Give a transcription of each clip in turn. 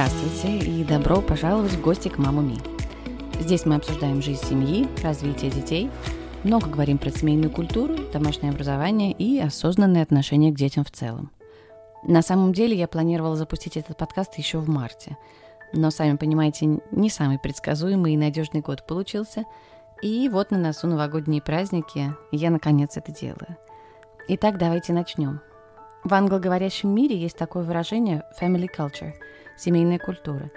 Здравствуйте и добро пожаловать в гости к Маму Ми. Здесь мы обсуждаем жизнь семьи, развитие детей, много говорим про семейную культуру, домашнее образование и осознанное отношение к детям в целом. На самом деле я планировала запустить этот подкаст еще в марте, но, сами понимаете, не самый предсказуемый и надежный год получился, и вот на носу новогодние праздники, я наконец это делаю. Итак, давайте начнем. В англоговорящем мире есть такое выражение family culture – семейная культура.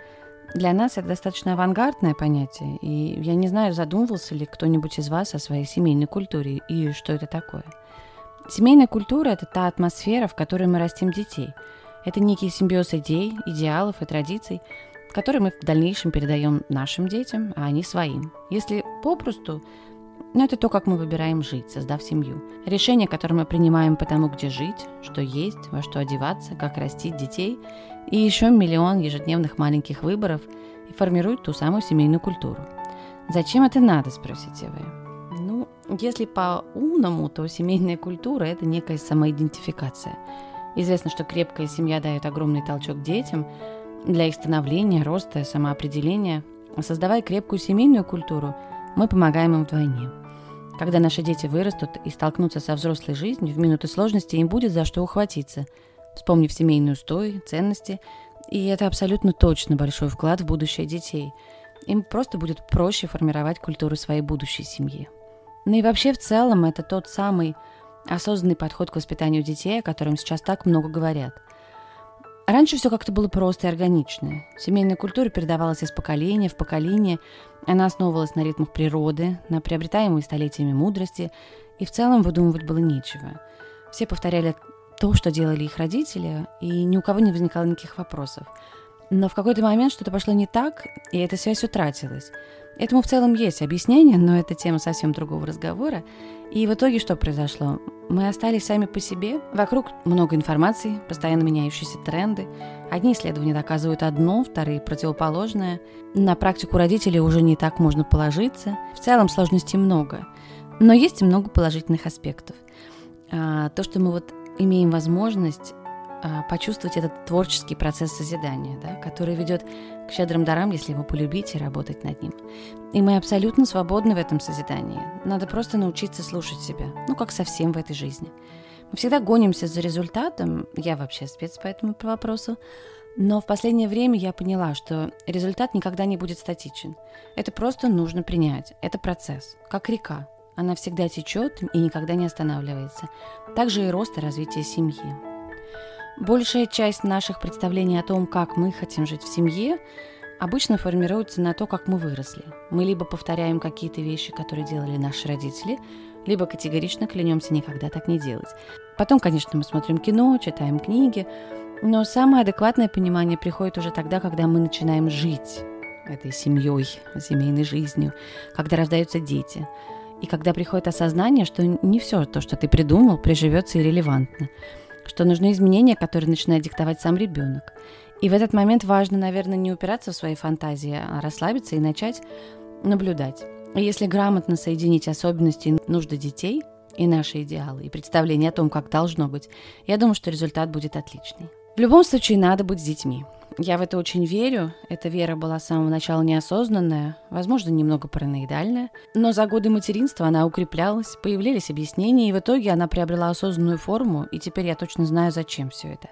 Для нас это достаточно авангардное понятие, и я не знаю, задумывался ли кто-нибудь из вас о своей семейной культуре и что это такое. Семейная культура – это та атмосфера, в которой мы растим детей. Это некий симбиоз идей, идеалов и традиций, которые мы в дальнейшем передаем нашим детям, а они своим. Если попросту, но это то, как мы выбираем жить, создав семью. Решение, которое мы принимаем по тому, где жить, что есть, во что одеваться, как растить детей, и еще миллион ежедневных маленьких выборов и формируют ту самую семейную культуру. Зачем это надо, спросите вы? Ну, если по-умному, то семейная культура – это некая самоидентификация. Известно, что крепкая семья дает огромный толчок детям для их становления, роста, самоопределения. Создавая крепкую семейную культуру, мы помогаем им вдвойне – когда наши дети вырастут и столкнутся со взрослой жизнью, в минуты сложности им будет за что ухватиться, вспомнив семейные устои, ценности, и это абсолютно точно большой вклад в будущее детей. Им просто будет проще формировать культуру своей будущей семьи. Ну и вообще в целом это тот самый осознанный подход к воспитанию детей, о котором сейчас так много говорят – Раньше все как-то было просто и органично. Семейная культура передавалась из поколения в поколение. Она основывалась на ритмах природы, на приобретаемой столетиями мудрости, и в целом выдумывать было нечего. Все повторяли то, что делали их родители, и ни у кого не возникало никаких вопросов. Но в какой-то момент что-то пошло не так, и эта связь утратилась. Этому в целом есть объяснение, но это тема совсем другого разговора. И в итоге что произошло? Мы остались сами по себе. Вокруг много информации, постоянно меняющиеся тренды. Одни исследования доказывают одно, вторые противоположное. На практику родителей уже не так можно положиться. В целом сложностей много. Но есть и много положительных аспектов. А, то, что мы вот имеем возможность почувствовать этот творческий процесс созидания, да, который ведет к щедрым дарам, если его полюбить и работать над ним. И мы абсолютно свободны в этом созидании. Надо просто научиться слушать себя, ну, как совсем в этой жизни. Мы всегда гонимся за результатом, я вообще спец по этому вопросу, но в последнее время я поняла, что результат никогда не будет статичен. Это просто нужно принять. Это процесс, как река. Она всегда течет и никогда не останавливается. Также и рост и развитие семьи. Большая часть наших представлений о том, как мы хотим жить в семье, обычно формируется на то, как мы выросли. Мы либо повторяем какие-то вещи, которые делали наши родители, либо категорично клянемся никогда так не делать. Потом, конечно, мы смотрим кино, читаем книги, но самое адекватное понимание приходит уже тогда, когда мы начинаем жить этой семьей, семейной жизнью, когда рождаются дети, и когда приходит осознание, что не все то, что ты придумал, приживется и релевантно что нужны изменения, которые начинает диктовать сам ребенок. И в этот момент важно, наверное, не упираться в свои фантазии, а расслабиться и начать наблюдать. И если грамотно соединить особенности и нужды детей и наши идеалы, и представление о том, как должно быть, я думаю, что результат будет отличный. В любом случае, надо быть с детьми. Я в это очень верю. Эта вера была с самого начала неосознанная, возможно, немного параноидальная. Но за годы материнства она укреплялась, появлялись объяснения, и в итоге она приобрела осознанную форму, и теперь я точно знаю, зачем все это.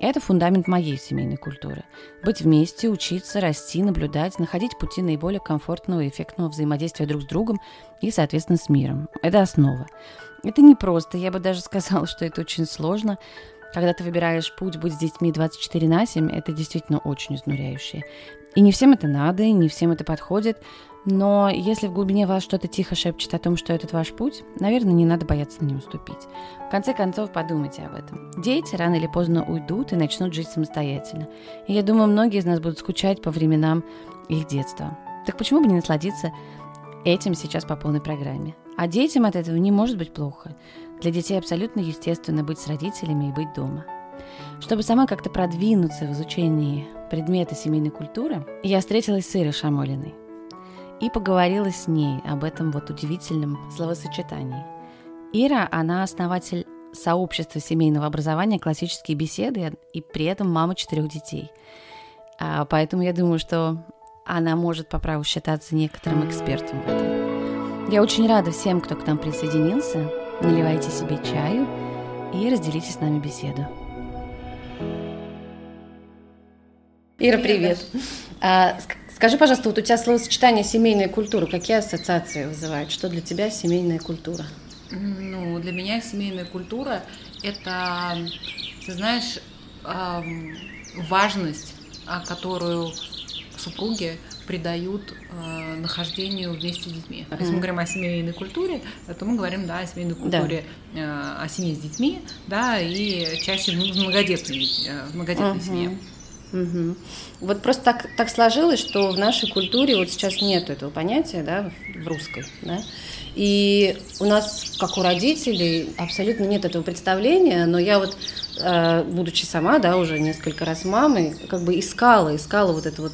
Это фундамент моей семейной культуры. Быть вместе, учиться, расти, наблюдать, находить пути наиболее комфортного и эффектного взаимодействия друг с другом и, соответственно, с миром. Это основа. Это не просто, я бы даже сказала, что это очень сложно, когда ты выбираешь путь быть с детьми 24 на 7, это действительно очень изнуряюще. И не всем это надо, и не всем это подходит, но если в глубине вас что-то тихо шепчет о том, что этот ваш путь, наверное, не надо бояться на нем ступить. В конце концов, подумайте об этом. Дети рано или поздно уйдут и начнут жить самостоятельно. И я думаю, многие из нас будут скучать по временам их детства. Так почему бы не насладиться этим сейчас по полной программе? А детям от этого не может быть плохо. Для детей абсолютно естественно быть с родителями и быть дома. Чтобы сама как-то продвинуться в изучении предмета семейной культуры, я встретилась с Ирой Шамолиной и поговорила с ней об этом вот удивительном словосочетании. Ира, она основатель сообщества семейного образования «Классические беседы» и при этом мама четырех детей. А, поэтому я думаю, что она может по праву считаться некоторым экспертом в этом. Я очень рада всем, кто к нам присоединился. Наливайте себе чаю и разделите с нами беседу. Ира, привет. А, скажи, пожалуйста, вот у тебя словосочетание семейная культура, какие ассоциации вызывает? Что для тебя семейная культура? Ну, для меня семейная культура – это, ты знаешь, важность, которую супруги придают э, нахождению вместе с детьми. Mm-hmm. Если мы говорим о семейной культуре, то мы говорим да, о семейной культуре, да. э, о семье с детьми, да, и чаще в многодетной, э, в многодетной mm-hmm. семье. Угу. Вот просто так, так сложилось, что в нашей культуре вот сейчас нет этого понятия, да, в русской, да, и у нас, как у родителей, абсолютно нет этого представления, но я вот, э, будучи сама, да, уже несколько раз мамой, как бы искала, искала вот это вот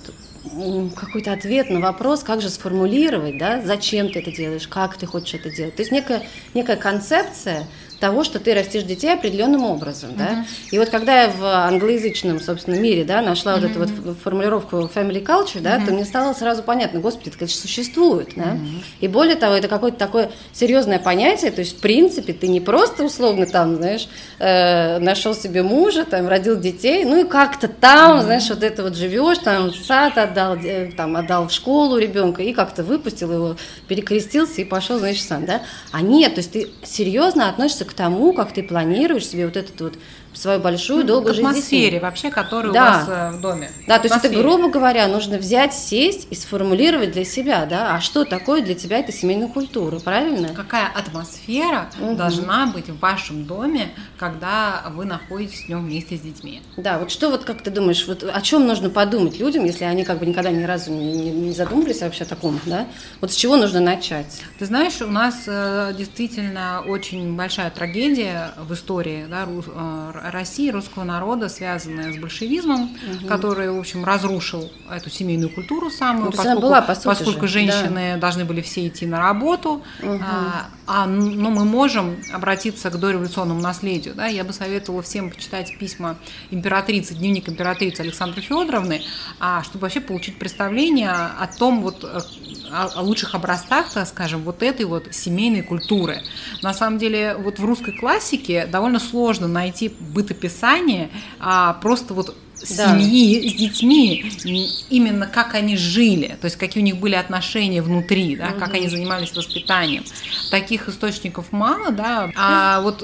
какой-то ответ на вопрос, как же сформулировать, да, зачем ты это делаешь, как ты хочешь это делать. То есть некая, некая концепция, того, что ты растишь детей определенным образом, uh-huh. да. И вот когда я в англоязычном, собственно, мире, да, нашла uh-huh. вот эту вот формулировку family culture, да, uh-huh. то мне стало сразу понятно, господи, это, конечно, существует, да. Uh-huh. И более того, это какое-то такое серьезное понятие, то есть, в принципе, ты не просто условно там, знаешь, э, нашел себе мужа, там, родил детей, ну и как-то там, uh-huh. знаешь, вот это вот живешь, там, сад отдал, там, отдал в школу ребенка и как-то выпустил его, перекрестился и пошел, значит, сам, да. А нет, то есть ты серьезно относишься к тому, как ты планируешь себе вот этот вот свою большую ну, долгую жизнь. атмосфере вообще, которая да. у вас э, в доме. Да, то есть это, грубо говоря, нужно взять, сесть и сформулировать для себя, да, а что такое для тебя эта семейная культура, правильно? Какая атмосфера угу. должна быть в вашем доме, когда вы находитесь в нем вместе с детьми? Да, вот что вот, как ты думаешь, вот о чем нужно подумать людям, если они как бы никогда ни разу не, не, не задумывались вообще о таком, да? Вот с чего нужно начать? Ты знаешь, у нас э, действительно очень большая трагедия в истории, да, э, России, русского народа, связанная с большевизмом, угу. который, в общем, разрушил эту семейную культуру самую, ну, поскольку, была, по поскольку же. женщины да. должны были все идти на работу, угу. а, а, но мы можем обратиться к дореволюционному наследию. Да? Я бы советовала всем почитать письма императрицы, дневник императрицы Александры Федоровны, а, чтобы вообще получить представление о том, вот, э, о, лучших образцах, так скажем, вот этой вот семейной культуры. На самом деле, вот в русской классике довольно сложно найти бытописание, а просто вот да. семьи с детьми, именно как они жили, то есть какие у них были отношения внутри, да, угу. как они занимались воспитанием. Таких источников мало, да, а вот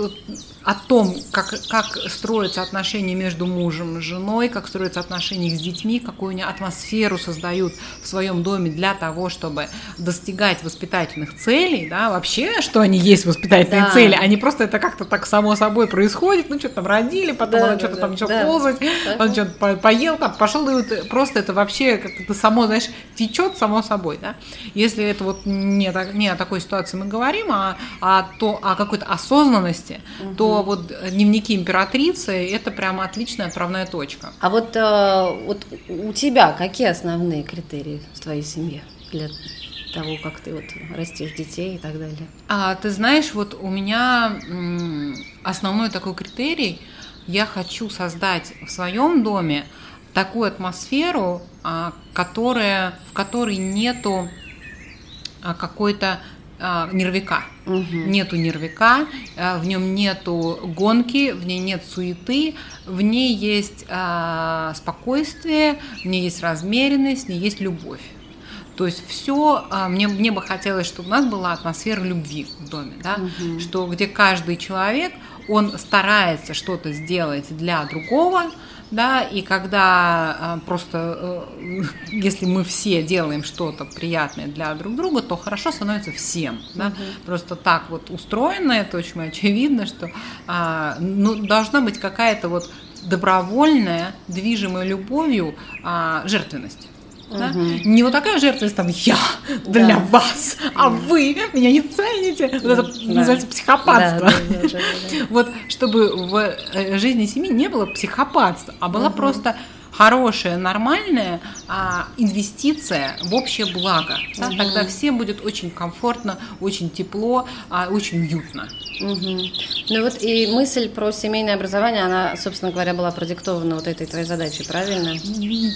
о том, как, как строятся отношения между мужем и женой, как строятся отношения с детьми, какую они атмосферу создают в своем доме для того, чтобы достигать воспитательных целей, да, вообще, что они есть воспитательные да. цели, а не просто это как-то так само собой происходит, ну, что-то там родили, потом да, она да, что-то да, там да. ползать, да. он что-то поел, там, пошел, и вот просто это вообще как-то само, знаешь, течет само собой, да. Если это вот не, не о такой ситуации мы говорим, а, а то, о какой-то осознанности, угу. то вот дневники императрицы – это прямо отличная отправная точка. А вот, э, вот у тебя какие основные критерии в твоей семье для того, как ты вот растишь детей и так далее? А, ты знаешь, вот у меня основной такой критерий – я хочу создать в своем доме такую атмосферу, а, которая, в которой нету а, какой-то а, нервика. Угу. Нету нервика, в нем нету гонки, в ней нет суеты, в ней есть спокойствие, в ней есть размеренность, в ней есть любовь. То есть все, мне, мне бы хотелось, чтобы у нас была атмосфера любви в доме, да? угу. что где каждый человек, он старается что-то сделать для другого, да, и когда а, просто, э, если мы все делаем что-то приятное для друг друга, то хорошо становится всем, да, угу. просто так вот устроено, это очень очевидно, что а, ну, должна быть какая-то вот добровольная, движимая любовью а, жертвенность. Да? Угу. Не вот такая жертвенность, там, я для да. вас, а вы меня не цените. Вот это да. называется психопатство. Да, да, да, да, Вот чтобы в э, жизни семьи не было психопатства, а была угу. просто хорошая, нормальная а, инвестиция в общее благо. Да? Угу. Тогда все будет очень комфортно, очень тепло, а, очень уютно. Угу. Ну вот и мысль про семейное образование, она, собственно говоря, была продиктована вот этой твоей задачей, правильно?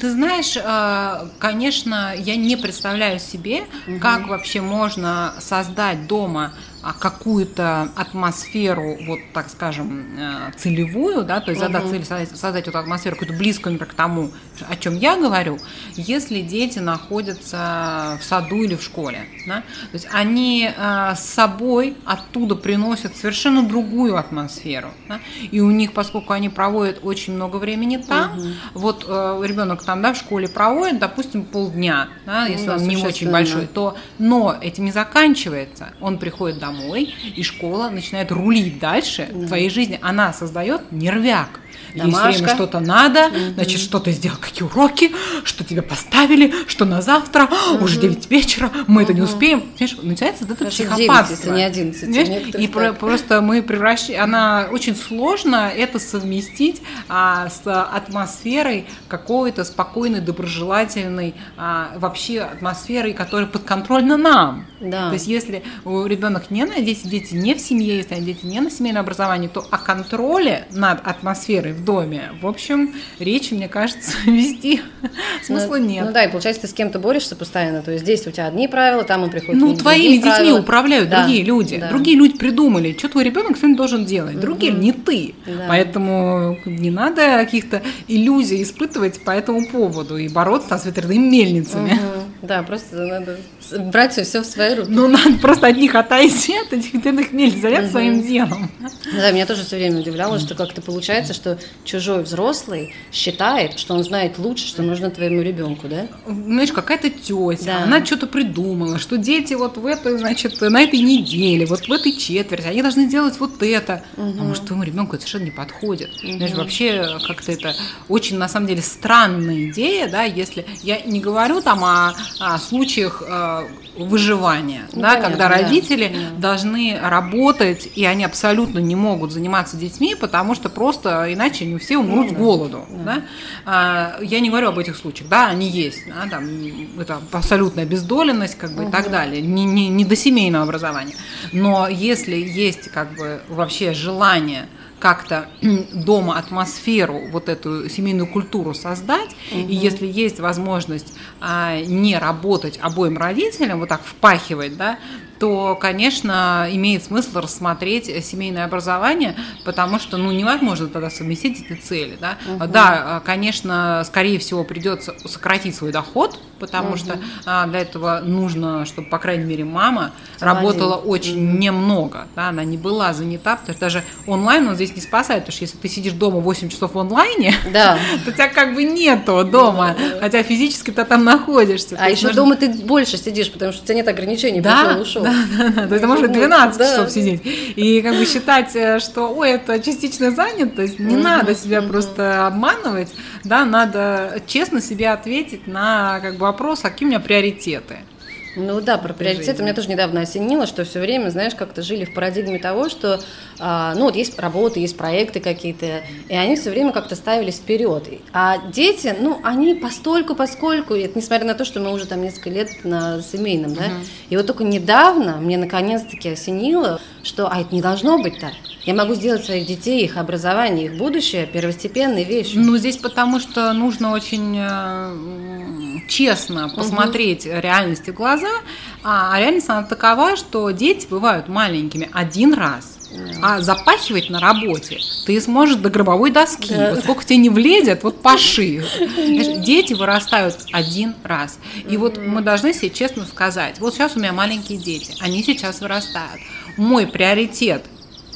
Ты знаешь, а, конечно, я не представляю себе, угу. как вообще можно создать дома какую-то атмосферу, вот так скажем, э, целевую, да, то есть задать угу. цель создать, создать эту атмосферу какую-то близкую, например, к тому, о чем я говорю, если дети находятся в саду или в школе, да, то есть они э, с собой оттуда приносят совершенно другую атмосферу, да, и у них, поскольку они проводят очень много времени там, угу. вот э, ребенок там, да, в школе проводит, допустим, полдня, да, ну если ну, он не очень большой, то, но этим не заканчивается, он приходит домой и школа начинает рулить дальше в твоей жизни. Она создает нервяк. Домашка. Ей время что-то надо, угу. значит, что ты сделал, какие уроки, что тебе поставили, что на завтра, угу. уже 9 вечера, мы угу. это не успеем. Понимаешь, начинается вот это Хорошо, психопатство. 9, не 11. И про, просто мы превращаем, она очень сложно это совместить а, с атмосферой какой-то спокойной, доброжелательной, а, вообще атмосферой, которая подконтрольна нам. Да. То есть если ребенок не на дети, дети не в семье, если дети не на семейном образовании, то о контроле над атмосферой в доме, в общем, речи, мне кажется, вести смысла ну, нет. Ну да, и получается, ты с кем-то борешься постоянно, то есть здесь у тебя одни правила, там он приходит Ну, твоими детьми правила. управляют да, другие люди, да. другие люди придумали, что твой ребенок сегодня должен делать, другие, угу. не ты. Да. Поэтому не надо каких-то иллюзий испытывать по этому поводу и бороться с ветряными мельницами. Угу. Да, просто надо брать все в свои руки. Ну, надо просто от них отойти, от этих ветряных мельниц, заняться своим делом. Да, меня тоже все время удивляло, что как-то получается, что чужой взрослый считает, что он знает лучше, что нужно твоему ребенку, да? Знаешь, какая-то тетя, да. она что-то придумала, что дети вот в этой, значит, на этой неделе, вот в этой четверти, они должны делать вот это. Угу. А может, твоему ребенку это совершенно не подходит. Угу. Знаешь, вообще как-то это очень, на самом деле, странная идея, да, если я не говорю там о, случаях э, выживания, ну, да, понятно, когда родители да. должны работать, и они абсолютно не могут заниматься детьми, потому что просто иначе они все умрут ну, с голоду. Да. Да? А, я не говорю об этих случаях, да, они есть, да, там, это абсолютная обездоленность как бы, угу. и так далее, не, не, не до семейного образования. Но если есть как бы вообще желание как-то дома атмосферу, вот эту семейную культуру создать, угу. и если есть возможность а, не работать обоим родителям, вот так впахивать, да, то, конечно, имеет смысл рассмотреть семейное образование, потому что, ну, невозможно тогда совместить эти цели, да. Угу. Да, конечно, скорее всего, придется сократить свой доход, потому угу. что а, для этого нужно, чтобы, по крайней мере, мама Один. работала очень угу. немного, да, она не была занята, потому что даже онлайн он здесь не спасает, потому что если ты сидишь дома 8 часов в онлайне, да. то тебя как бы нету дома, да. хотя физически ты там находишься. А еще дома ты больше сидишь, потому что у тебя нет ограничений, да, ушел, да, да, да, то есть может 12 да. часов сидеть. И как бы считать, э, что, ой, это частичная занятость, не надо себя просто обманывать, да, надо честно себе ответить на как бы вопрос, а какие у меня приоритеты. Ну да, про приоритеты меня тоже недавно осенило, что все время, знаешь, как-то жили в парадигме того, что, а, ну вот есть работы, есть проекты какие-то, и они все время как-то ставились вперед. А дети, ну, они постольку, поскольку, это несмотря на то, что мы уже там несколько лет на семейном, да, uh-huh. и вот только недавно мне наконец-таки осенило, что, а это не должно быть так. Я могу сделать своих детей, их образование, их будущее первостепенной вещью. Ну, здесь потому что нужно очень э, честно посмотреть угу. реальности в глаза, а, а реальность она такова, что дети бывают маленькими один раз. А запахивать на работе ты сможешь до гробовой доски. Да. Вот сколько тебе не влезет, вот паши. Дети вырастают один раз. И вот мы должны себе честно сказать, вот сейчас у меня маленькие дети, они сейчас вырастают. Мой приоритет.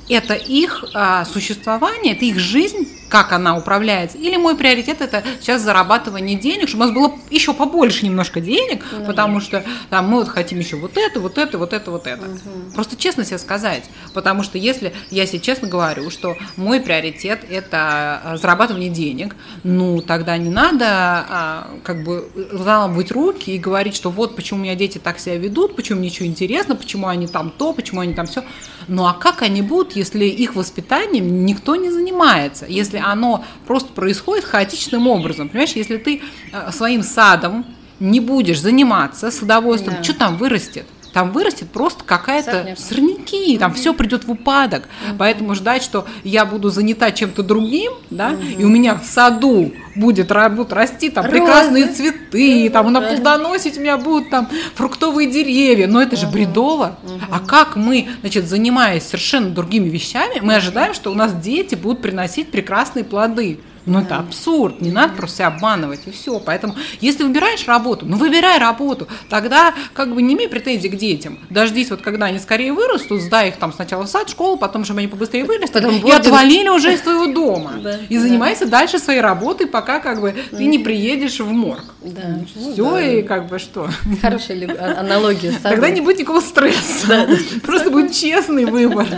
Это их а, существование, это их жизнь, как она управляется, или мой приоритет это сейчас зарабатывание денег, чтобы у нас было еще побольше немножко денег, ну, потому что там мы вот хотим еще вот это, вот это, вот это, вот это. Угу. Просто честно себе сказать, потому что если я себе честно говорю, что мой приоритет это а, зарабатывание денег, ну тогда не надо а, как бы заламывать руки и говорить, что вот почему у меня дети так себя ведут, почему мне ничего интересно, почему они там то, почему они там все. Ну а как они будут, если их воспитанием никто не занимается, если оно просто происходит хаотичным образом, понимаешь, если ты э, своим садом не будешь заниматься с удовольствием, да. что там вырастет? Там вырастет просто какая-то сорняки, там все придет в упадок. Поэтому ждать, что я буду занята чем-то другим, да, и у меня в саду будет будут расти там Розы. прекрасные цветы, там на плодоносить у меня будут там фруктовые деревья, но это же бредово. А как мы, значит, занимаясь совершенно другими вещами, мы ожидаем, что у нас дети будут приносить прекрасные плоды. Ну, это абсурд, не надо просто себя обманывать, и все. Поэтому, если выбираешь работу, ну, выбирай работу, тогда как бы не имей претензий к детям. Дождись, вот когда они скорее вырастут, сдай их там сначала в сад, школу, потом, чтобы они побыстрее вырастут, потом и отвалили уже из твоего дома. И занимайся дальше своей работой, пока как бы ты не приедешь в морг. Да. Все, ну и как бы что. Хорошая а, аналогия. Тогда не будет никакого стресса. Просто будет честный выбор.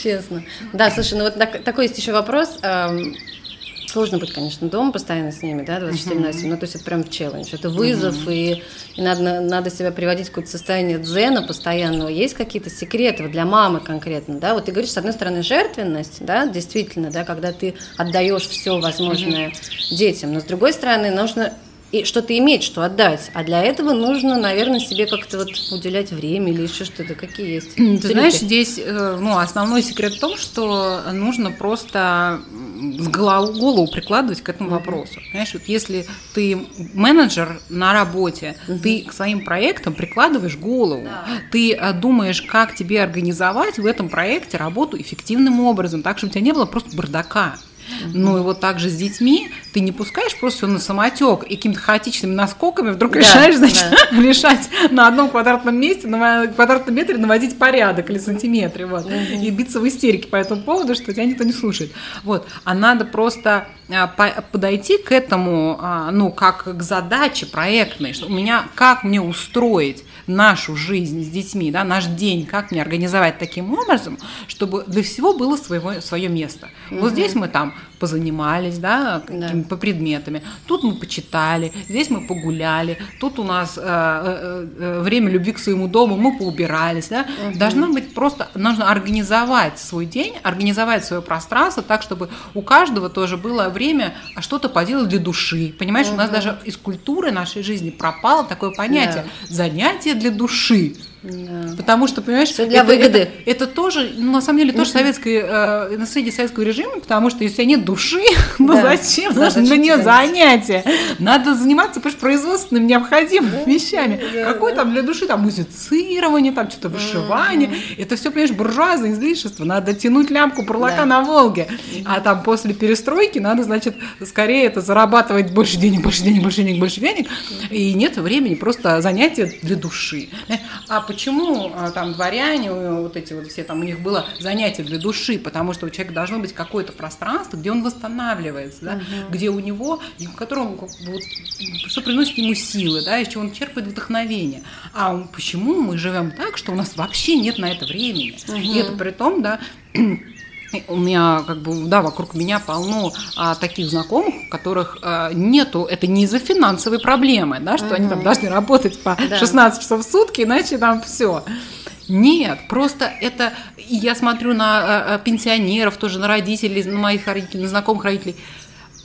Честно. Да, слушай, ну вот такой есть еще вопрос Сложно быть, конечно, дома постоянно с ними, да, 24 на 7, ну, то есть это прям челлендж, это вызов, uh-huh. и, и надо, надо себя приводить в какое-то состояние дзена постоянного. Есть какие-то секреты вот для мамы конкретно, да, вот ты говоришь, с одной стороны, жертвенность, да, действительно, да, когда ты отдаешь все возможное uh-huh. детям, но с другой стороны, нужно и что-то иметь, что отдать. А для этого нужно, наверное, себе как-то вот уделять время или еще что-то. Какие есть? Ты Трюки? знаешь, здесь э, ну, основной секрет в том, что нужно просто голову, голову прикладывать к этому вопросу. Понимаешь, вот если ты менеджер на работе, uh ты к своим проектам прикладываешь голову, да. ты э, думаешь, как тебе организовать в этом проекте работу эффективным образом, так, чтобы у тебя не было просто бардака. Ну и вот так же с детьми ты не пускаешь просто на самотек и какими-то хаотичными наскоками вдруг да, решаешь, значит, да. решать на одном квадратном месте, на квадратном метре наводить порядок или сантиметре, вот, угу. и биться в истерике по этому поводу, что тебя никто не слушает. Вот, а надо просто а, подойти к этому, а, ну, как к задаче проектной, что у меня, как мне устроить нашу жизнь с детьми, да, наш день, как мне организовать таким образом, чтобы для всего было своего, свое место. Угу. Вот здесь мы там позанимались, да, да. по предметами. Тут мы почитали, здесь мы погуляли, тут у нас э, э, э, время любви к своему дому, мы поубирались, да. Угу. Должно быть просто, нужно организовать свой день, организовать свое пространство так, чтобы у каждого тоже было время что-то поделать для души. Понимаешь, угу. у нас даже из культуры нашей жизни пропало такое понятие да. занятие для души. Да. Потому что, понимаешь, Все для это, выгоды. Это, это тоже, ну, на самом деле, тоже советское, э, наследие советского режима, потому что если нет души, ну да. зачем? Да, Знаешь, на нее занятия. Надо заниматься, понимаешь, производственными необходимыми вещами. Да, Какое да. там для души, там музицирование, там что-то вышивание. Mm-hmm. Это все, понимаешь, буржуазное излишество. Надо тянуть лямку бурлака да. на Волге. А там после перестройки надо, значит, скорее это зарабатывать больше денег, больше денег, больше денег, больше денег. И нет времени, просто занятия для души. А почему а, там дворяне, вот эти вот все там, у них было занятие для души, потому что у человека должно быть какое-то пространство, где он восстанавливается, да, угу. где у него, в котором вот, что приносит ему силы, да, из чего он черпает вдохновение. А почему мы живем так, что у нас вообще нет на это времени? Угу. И это при том, да, у меня как бы да вокруг меня полно а, таких знакомых, у которых а, нету это не из-за финансовой проблемы, да, что угу. они там должны работать по да. 16 часов в сутки, иначе там все. Нет, просто это я смотрю на а, а, пенсионеров, тоже на родителей, на моих родителей, на знакомых родителей,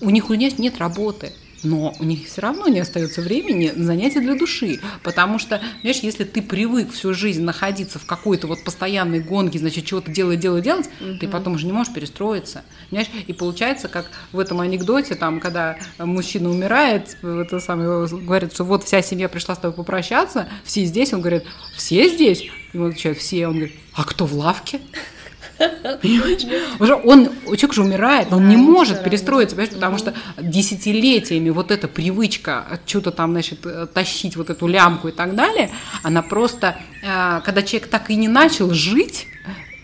у них у них нет работы но у них все равно не остается времени на занятия для души, потому что, знаешь, если ты привык всю жизнь находиться в какой-то вот постоянной гонке, значит, чего-то делать, делать, делать, угу. ты потом уже не можешь перестроиться, понимаешь? И получается, как в этом анекдоте, там, когда мужчина умирает, это самое, говорит, что вот вся семья пришла с тобой попрощаться, все здесь, он говорит, все здесь? И он отвечает, все, он говорит, а кто в лавке? Уже он, человек же умирает, он не может перестроиться, понимаешь, потому что десятилетиями вот эта привычка что-то там, значит, тащить вот эту лямку и так далее, она просто, э, когда человек так и не начал жить,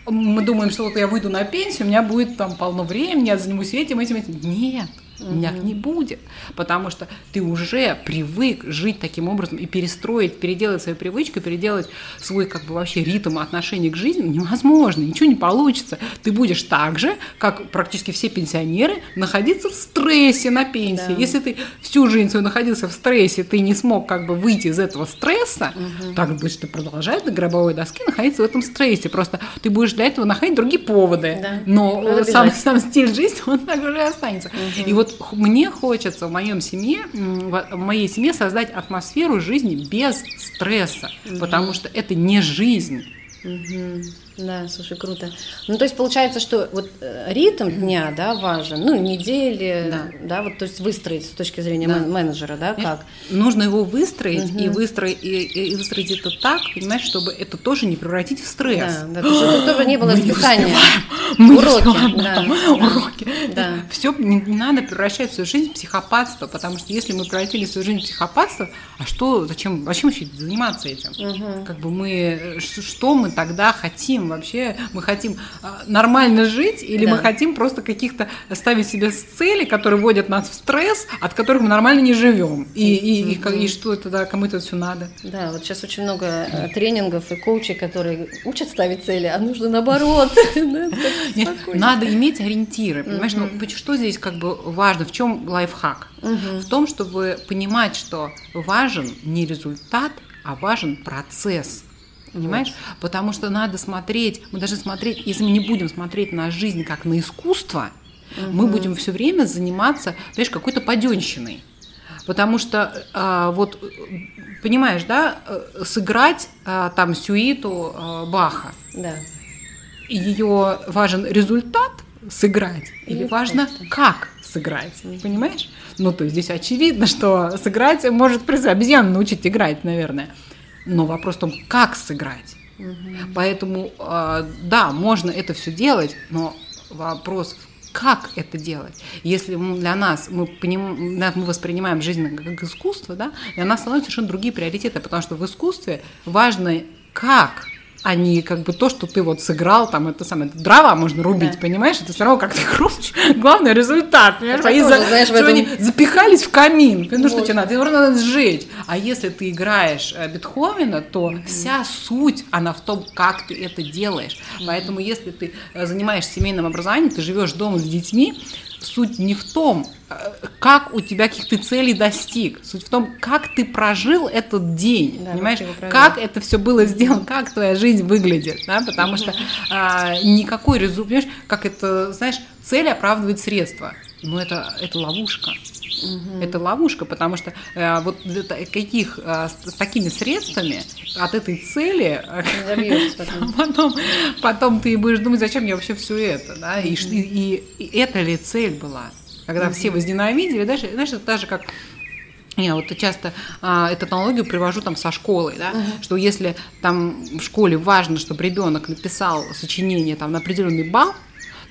мы думаем, что вот я выйду на пенсию, у меня будет там полно времени, я занимусь этим, этим, этим. Нет. Угу. Няк не будет, потому что ты уже привык жить таким образом и перестроить, переделать свою привычку, переделать свой как бы вообще ритм отношений к жизни невозможно, ничего не получится. Ты будешь так же, как практически все пенсионеры, находиться в стрессе на пенсии. Да. Если ты всю жизнь свою находился в стрессе, ты не смог как бы выйти из этого стресса, угу. так будешь ты продолжать на гробовой доске находиться в этом стрессе. Просто ты будешь для этого находить другие поводы. Да. Но сам, сам стиль жизни, он так уже останется. Угу. И вот мне хочется в моем семье, в моей семье создать атмосферу жизни без стресса, угу. потому что это не жизнь. Угу. Да, слушай, круто. Ну, то есть получается, что вот э, ритм дня, да, важен, ну, недели, да, да вот, то есть выстроить с точки зрения да. менеджера, да, как? Нужно его выстроить угу. и, выстроить, и, и выстроить это так, понимаешь, чтобы это тоже не превратить в стресс. Да, да, то есть тоже не было расписания. Мы уроки, да, да, уроки. Да. Все не, не надо превращать свою жизнь в психопатство, потому что если мы превратили свою жизнь в психопатство, а что, зачем, зачем вообще заниматься этим? Угу. Как бы мы, э, что мы тогда хотим вообще мы хотим а, нормально жить или да. мы хотим просто каких-то ставить себе цели, которые вводят нас в стресс, от которых мы нормально не живем. И, и, mm-hmm. и, и что это, да, кому это все надо. Да, вот сейчас очень много э, тренингов и коучей, которые учат ставить цели, а нужно наоборот. Надо иметь ориентиры, понимаешь? Ну, что здесь как бы важно, в чем лайфхак? В том, чтобы понимать, что важен не результат, а важен процесс. Понимаешь? Потому что надо смотреть, мы должны смотреть, если мы не будем смотреть на жизнь как на искусство, угу. мы будем все время заниматься, знаешь, какой-то паденщиной. Потому что а, вот, понимаешь, да, э, сыграть а, там сюиту а, Баха. Да. Ее важен результат сыграть, или, или важно как сыграть, понимаешь? Ну, то есть здесь очевидно, что сыграть может обезьяну научить играть, наверное но вопрос в том, как сыграть. Угу. Поэтому, а, да, можно это все делать, но вопрос, как это делать. Если для нас мы, поним, мы воспринимаем жизнь как искусство, да, для нас становятся совершенно другие приоритеты, потому что в искусстве важно как а не как бы то, что ты вот сыграл, там это самое, дрова можно рубить, да. понимаешь, это все равно как ты крутишь, главный результат, понимаешь, они, тоже, за, знаешь, этом... они запихались в камин, ну вот. что тебе надо, тебе надо сжечь, а если ты играешь э, Бетховена, то mm-hmm. вся суть, она в том, как ты это делаешь, mm-hmm. поэтому если ты э, занимаешься семейным образованием, ты живешь дома с детьми, суть не в том, э, как у тебя каких-то целей достиг. Суть в том, как ты прожил этот день, да, понимаешь? Как это все было сделано, как твоя жизнь выглядит, да? Потому что а, никакой результат, понимаешь, как это, знаешь, цель оправдывает средства. Но это, это ловушка. Угу. Это ловушка, потому что э, вот это, каких э, с, с такими средствами от этой цели потом. потом, потом ты будешь думать, зачем мне вообще все это, да, угу. и, и, и это ли цель была, когда угу. все возненавидели, знаешь, знаешь, это даже как я вот часто а, эту аналогию привожу там со школой, да, uh-huh. что если там в школе важно, чтобы ребенок написал сочинение там на определенный балл,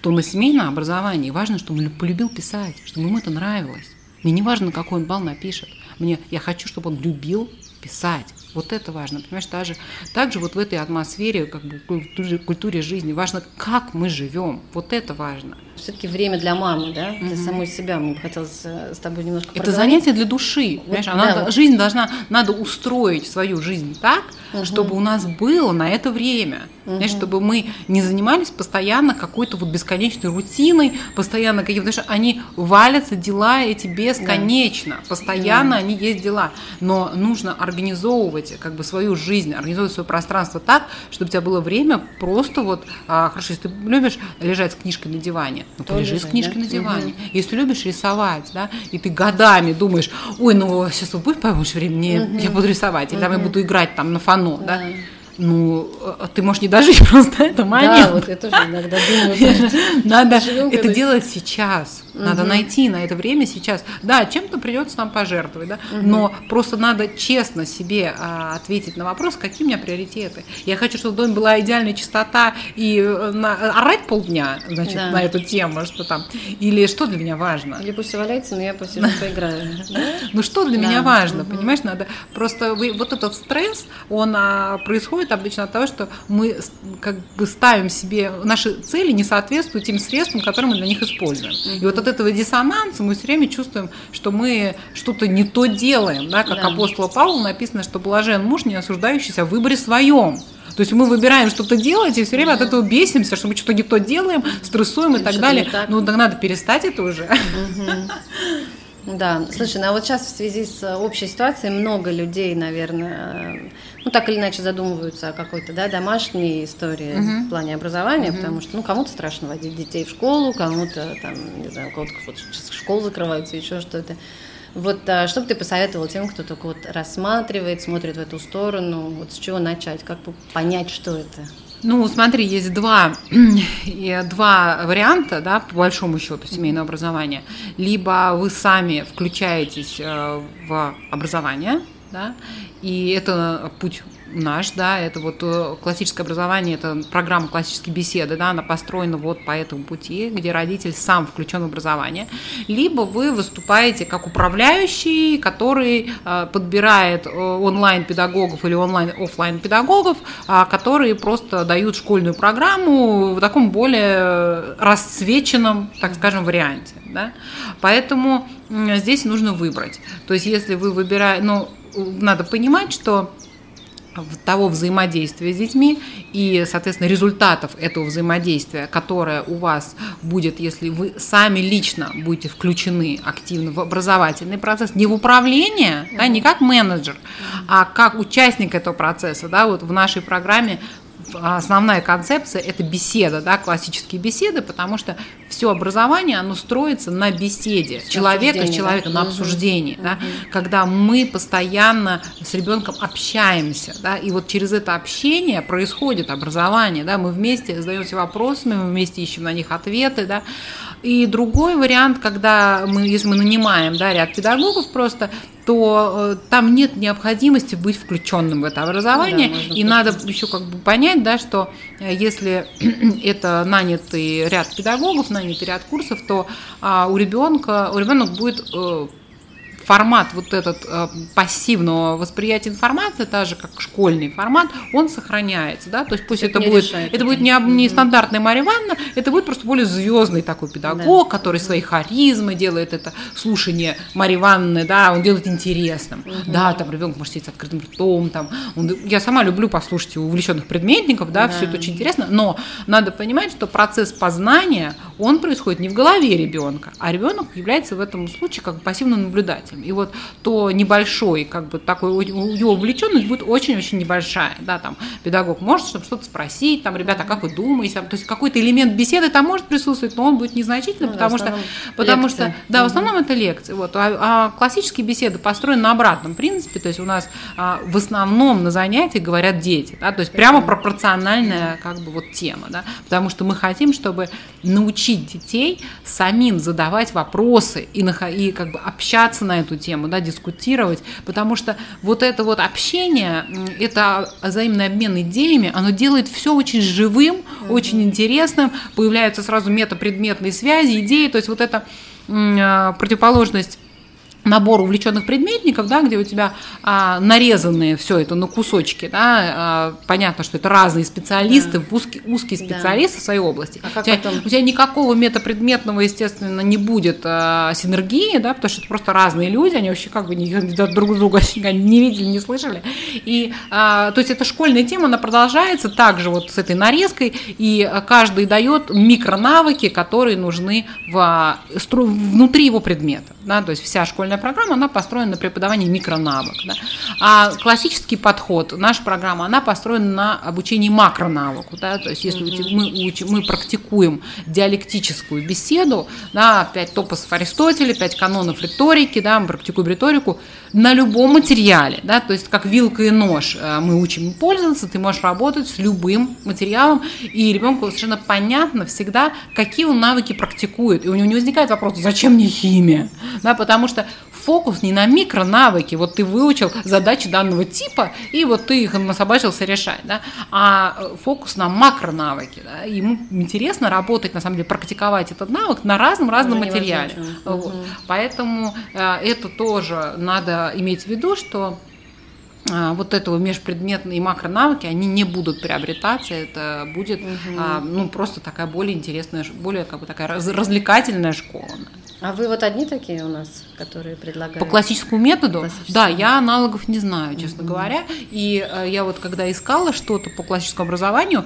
то на семейном образовании важно, чтобы он полюбил писать, чтобы ему это нравилось. Мне не важно, какой он балл напишет. Мне, я хочу, чтобы он любил писать. Вот это важно, понимаешь, даже, также вот в этой атмосфере, как бы культуре, культуре жизни, важно, как мы живем, вот это важно. Все-таки время для мамы, да, для mm самой себя, мне бы хотелось э, с тобой немножко Это занятие для души, вот, понимаешь, да, она, вот. жизнь должна, надо устроить свою жизнь так, угу. чтобы у нас было на это время, угу. знаешь, чтобы мы не занимались постоянно какой-то вот бесконечной рутиной, постоянно каким-то, потому что они валятся, дела эти бесконечно, да. постоянно да. они есть дела, но нужно организовывать как бы свою жизнь, организовывать свое пространство так, чтобы у тебя было время просто вот, а, хорошо, если ты любишь лежать с книжкой на диване, ну ты лежи с книжкой да? на диване, угу. если любишь рисовать, да, и ты годами думаешь, ой, ну сейчас вот будет побольше времени, угу. я буду рисовать, или угу. там я буду играть там на фон оно, да. да? Ну, а ты можешь не дожить просто это момент. Да, вот я тоже иногда думаю. Надо это делать сейчас. Надо найти на это время сейчас. Да, чем-то придется нам пожертвовать, да, но просто надо честно себе а, ответить на вопрос, какие у меня приоритеты. Я хочу, чтобы в доме была идеальная чистота и э, на, орать полдня, значит, на эту тему, что там. Или что для меня важно. Или пусть валяется, но я посижу, поиграю. Ну что для меня важно, понимаешь, надо просто вот этот стресс, он а, происходит обычно от того, что мы как бы ставим себе, наши цели не соответствуют тем средствам, которые мы для них используем. И вот от этого диссонанса мы все время чувствуем, что мы что-то не то делаем, да, как да. апостола Павла написано, что блажен муж, не осуждающийся в выборе своем. То есть мы выбираем что-то делать и все время от этого бесимся, что мы что-то не то делаем, стрессуем и, и так далее. Так. Ну, да надо перестать это уже. Да, слушай, ну а вот сейчас в связи с общей ситуацией много людей, наверное, ну так или иначе задумываются о какой-то да, домашней истории uh-huh. в плане образования, uh-huh. потому что ну кому-то страшно водить детей в школу, кому-то там, не знаю, у кого-то вот, школы закрываются, еще что-то. Вот а, что бы ты посоветовал тем, кто только вот рассматривает, смотрит в эту сторону, вот с чего начать, как понять, что это? Ну, смотри, есть два, два варианта, да, по большому счету, семейного образования. Либо вы сами включаетесь э, в образование, да, и это путь наш, да, это вот э, классическое образование, это программа классической беседы, да, она построена вот по этому пути, где родитель сам включен в образование, либо вы выступаете как управляющий, который э, подбирает э, онлайн-педагогов или онлайн-офлайн педагогов, а, которые просто дают школьную программу в таком более расцвеченном, так скажем, варианте, да, поэтому здесь нужно выбрать, то есть если вы выбираете, ну, надо понимать, что того взаимодействия с детьми и, соответственно, результатов этого взаимодействия, которое у вас будет, если вы сами лично будете включены активно в образовательный процесс, не в управление, да, не как менеджер, а как участник этого процесса. Да, вот в нашей программе основная концепция – это беседа, да, классические беседы, потому что все образование, оно строится на беседе с человека с человеком, да? на обсуждении, угу. да, когда мы постоянно с ребенком общаемся, да, и вот через это общение происходит образование, да, мы вместе задаемся вопросами, мы вместе ищем на них ответы, да, и другой вариант, когда мы, если мы нанимаем да, ряд педагогов просто, то э, там нет необходимости быть включенным в это образование. Да, и надо еще как бы понять, да, что э, если это нанятый ряд педагогов, нанятый ряд курсов, то а, у ребенка у ребенка будет э, формат вот этот э, пассивного восприятия информации, так же как школьный формат, он сохраняется, да, то есть пусть это, это будет, решает, это будет не, не стандартная Мария Ивановна, это будет просто более звездный такой педагог, да. который своей харизмой делает это слушание Марии Ивановны, да, он делает интересным, угу. да, там ребенок может сидеть с открытым ртом, там, он, я сама люблю послушать увлеченных предметников, да, да, все это очень интересно, но надо понимать, что процесс познания, он происходит не в голове ребенка, а ребенок является в этом случае как пассивным наблюдателем этим. И вот то небольшой, как бы такой, у увлеченность будет очень-очень небольшая, да, там педагог может что-то спросить, там, ребята, как вы думаете, то есть какой-то элемент беседы там может присутствовать, но он будет незначительный, ну, потому что, потому лекции. что, да, в основном это лекции, вот, а, а классические беседы построены на обратном принципе, то есть у нас а, в основном на занятиях говорят дети, да, то есть прямо пропорциональная, как бы, вот тема, да, потому что мы хотим, чтобы научить детей самим задавать вопросы и, и как бы общаться на эту эту тему, да, дискутировать, потому что вот это вот общение, это взаимный обмен идеями, оно делает все очень живым, mm-hmm. очень интересным, появляются сразу метапредметные связи, идеи, то есть вот эта противоположность набор увлеченных предметников, да, где у тебя а, нарезанные все это на кусочки, да, а, понятно, что это разные специалисты, да. узкие, узкие специалисты да. в своей области. А у, тебя, потом... у тебя никакого метапредметного, естественно, не будет а, синергии, да, потому что это просто разные люди, они вообще как бы не, друг друга не видели, не слышали. И, а, то есть эта школьная тема, она продолжается также вот с этой нарезкой, и каждый дает микронавыки, которые нужны в, внутри его предмета. Да, то есть вся школьная программа, она построена на преподавании микронавык. Да? А классический подход, наша программа, она построена на обучении макронавыку. Да? То есть если mm-hmm. мы, учим, мы практикуем диалектическую беседу, да, пять топосов Аристотеля, пять канонов риторики, да, мы практикуем риторику на любом материале. Да? То есть как вилка и нож э, мы учим пользоваться, ты можешь работать с любым материалом, и ребенку совершенно понятно всегда, какие он навыки практикует. И у него не возникает вопрос, зачем мне химия? Да, потому что фокус не на микронавыки, вот ты выучил задачи данного типа, и вот ты их насобачился решать, да, а э, фокус на макронавыки. Да, ему интересно работать, на самом деле, практиковать этот навык на разном-разном материале. Вот. Угу. Поэтому э, это тоже надо иметь в виду, что а, вот этого межпредметные макронавыки, они не будут приобретаться, это будет угу. а, ну, просто такая более интересная, более как бы такая раз, развлекательная школа. А вы вот одни такие у нас, которые предлагают? По классическому методу? Классическому. Да, я аналогов не знаю, честно mm говоря. И э, я вот когда искала что-то по классическому образованию,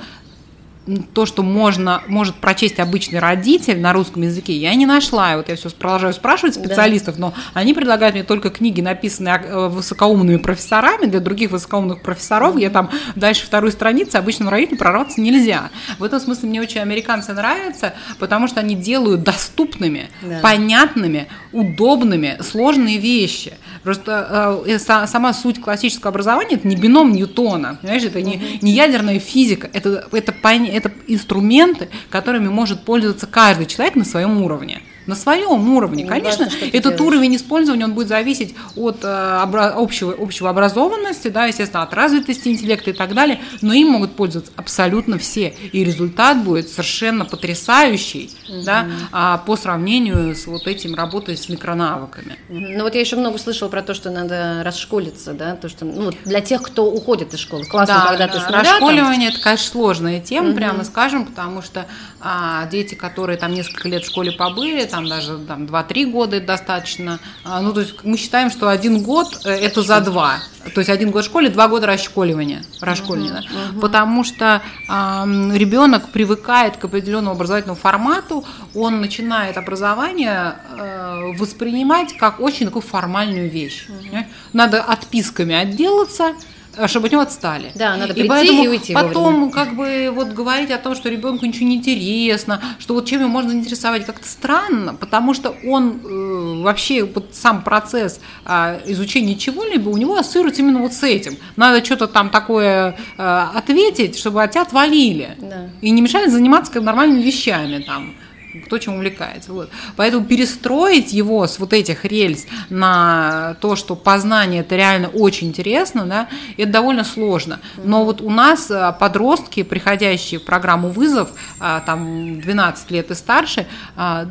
то, что можно, может прочесть обычный родитель на русском языке, я не нашла. И вот я все продолжаю спрашивать специалистов, да. но они предлагают мне только книги, написанные э, высокоумными профессорами, для других высокоумных профессоров, где там дальше второй страницы обычному родителю прорваться нельзя. В этом смысле мне очень американцы нравятся, потому что они делают доступными, да. понятными, удобными сложные вещи. Просто э, сама суть классического образования – это не бином Ньютона, понимаешь, это не, не ядерная физика, это, это, это инструменты, которыми может пользоваться каждый человек на своем уровне на своем уровне. Конечно, важно, этот делаешь. уровень использования он будет зависеть от э, общего, общего образованности, да, естественно, от развитости интеллекта и так далее, но им могут пользоваться абсолютно все. И результат будет совершенно потрясающий угу. да, а, по сравнению с вот этим работой с микронавыками. Ну вот я еще много слышала про то, что надо расшколиться, да, то, что ну, для тех, кто уходит из школы. Классно, да, когда да. ты с нуля, Расшколивание там... это, конечно, сложная тема, угу. прямо скажем, потому что а, дети, которые там несколько лет в школе побыли, там даже там, 2-3 года это достаточно. А, ну, то есть мы считаем, что один год э, это за два. То есть один год в школе, два года расшколивания. расшколивания uh-huh, uh-huh. Потому что э, ребенок привыкает к определенному образовательному формату, он начинает образование э, воспринимать как очень такую формальную вещь. Uh-huh. Надо отписками отделаться, чтобы от него отстали. Да, надо прийти и, поэтому и уйти Потом вовремя. как бы вот говорить о том, что ребенку ничего не интересно, что вот чем его можно заинтересовать, как-то странно, потому что он э, вообще вот сам процесс э, изучения чего-либо у него ассоциируется именно вот с этим. Надо что-то там такое э, ответить, чтобы от тебя отвалили. Да. И не мешали заниматься как нормальными вещами там кто чем увлекается. Вот. Поэтому перестроить его с вот этих рельс на то, что познание это реально очень интересно, да, это довольно сложно. Но вот у нас а, подростки, приходящие в программу вызов, а, там 12 лет и старше, а,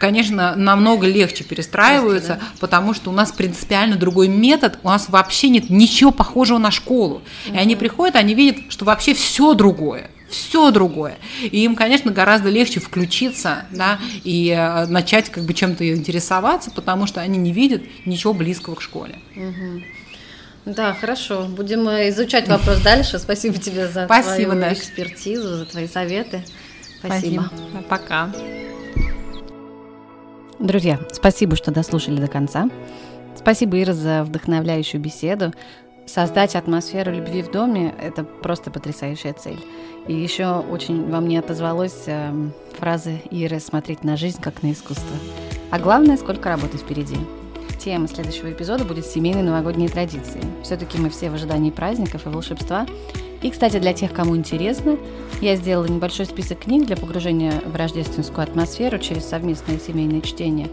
конечно, намного легче перестраиваются, Легче, да? потому что у нас принципиально другой метод, у нас вообще нет ничего похожего на школу. И они приходят, они видят, что вообще все другое все другое. И им, конечно, гораздо легче включиться, да, и э, начать как бы чем-то интересоваться, потому что они не видят ничего близкого к школе. Да, хорошо. Будем э, изучать вопрос дальше. Спасибо тебе за Спасибо, твою Даша. экспертизу, за твои советы. Спасибо. спасибо. Пока. Друзья, спасибо, что дослушали до конца. Спасибо, Ира, за вдохновляющую беседу. Создать атмосферу любви в доме – это просто потрясающая цель. И еще очень во мне отозвалась э, фраза Иры «смотреть на жизнь как на искусство». А главное, сколько работы впереди. Тема следующего эпизода будет семейные новогодние традиции. Все-таки мы все в ожидании праздников и волшебства. И, кстати, для тех, кому интересно, я сделала небольшой список книг для погружения в рождественскую атмосферу через совместное семейное чтение.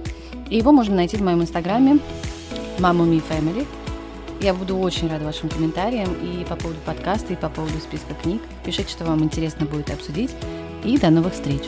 И его можно найти в моем инстаграме Me Family – я буду очень рада вашим комментариям и по поводу подкаста, и по поводу списка книг. Пишите, что вам интересно будет обсудить. И до новых встреч!